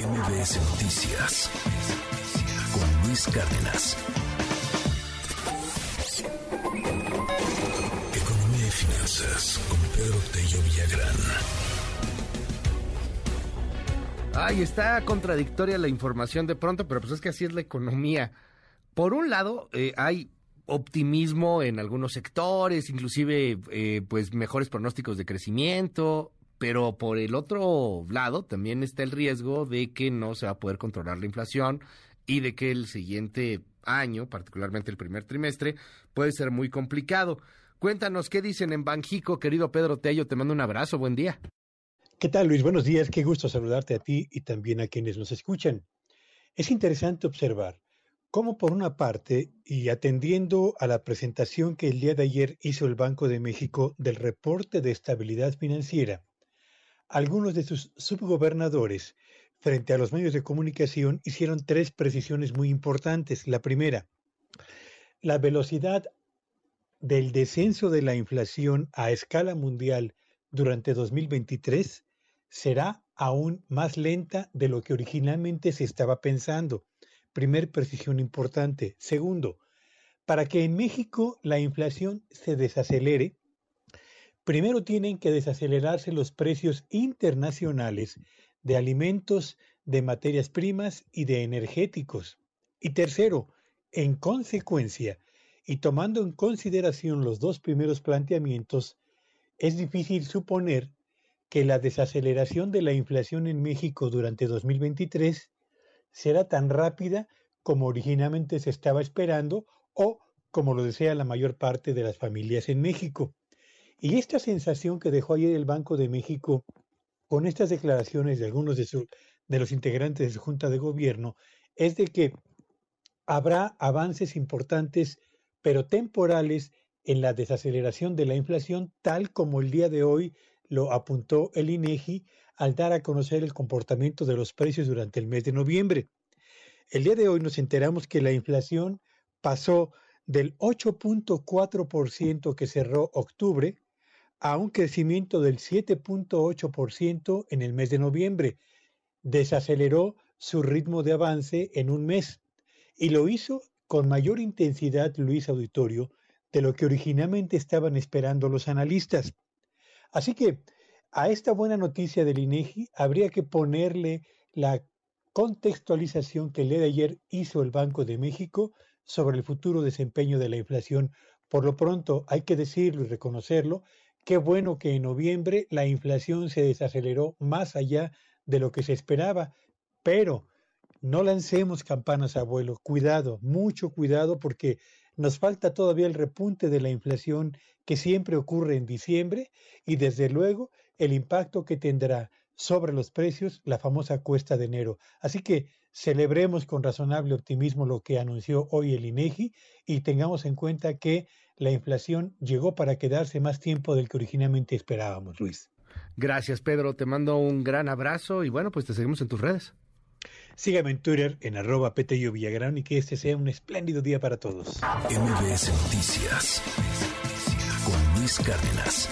MBS Noticias con Luis Cárdenas. Economía y finanzas con Pedro Tello Villagrán. Ay, está contradictoria la información de pronto, pero pues es que así es la economía. Por un lado, eh, hay optimismo en algunos sectores, inclusive eh, pues mejores pronósticos de crecimiento, pero por el otro lado también está el riesgo de que no se va a poder controlar la inflación y de que el siguiente año, particularmente el primer trimestre, puede ser muy complicado. Cuéntanos qué dicen en Banjico, querido Pedro Tello, te mando un abrazo, buen día. ¿Qué tal Luis? Buenos días, qué gusto saludarte a ti y también a quienes nos escuchan. Es interesante observar cómo por una parte, y atendiendo a la presentación que el día de ayer hizo el Banco de México del reporte de estabilidad financiera, algunos de sus subgobernadores frente a los medios de comunicación hicieron tres precisiones muy importantes. La primera, la velocidad del descenso de la inflación a escala mundial durante 2023 será aún más lenta de lo que originalmente se estaba pensando. Primer precisión importante. Segundo, para que en México la inflación se desacelere, Primero tienen que desacelerarse los precios internacionales de alimentos, de materias primas y de energéticos. Y tercero, en consecuencia, y tomando en consideración los dos primeros planteamientos, es difícil suponer que la desaceleración de la inflación en México durante 2023 será tan rápida como originalmente se estaba esperando o como lo desea la mayor parte de las familias en México. Y esta sensación que dejó ayer el Banco de México con estas declaraciones de algunos de, de los integrantes de su Junta de Gobierno es de que habrá avances importantes, pero temporales, en la desaceleración de la inflación, tal como el día de hoy lo apuntó el INEGI al dar a conocer el comportamiento de los precios durante el mes de noviembre. El día de hoy nos enteramos que la inflación pasó del 8.4% que cerró octubre a un crecimiento del 7.8% en el mes de noviembre. Desaceleró su ritmo de avance en un mes y lo hizo con mayor intensidad, Luis Auditorio, de lo que originalmente estaban esperando los analistas. Así que a esta buena noticia del INEGI habría que ponerle la contextualización que el día de ayer hizo el Banco de México sobre el futuro desempeño de la inflación. Por lo pronto, hay que decirlo y reconocerlo, Qué bueno que en noviembre la inflación se desaceleró más allá de lo que se esperaba, pero no lancemos campanas, abuelo. Cuidado, mucho cuidado porque nos falta todavía el repunte de la inflación que siempre ocurre en diciembre y desde luego el impacto que tendrá sobre los precios la famosa cuesta de enero. Así que celebremos con razonable optimismo lo que anunció hoy el INEGI y tengamos en cuenta que la inflación llegó para quedarse más tiempo del que originalmente esperábamos, Luis. Gracias, Pedro. Te mando un gran abrazo y bueno, pues te seguimos en tus redes. Sígame en Twitter en arroba Petello Villagrán y que este sea un espléndido día para todos. MBS Noticias con Luis Cárdenas.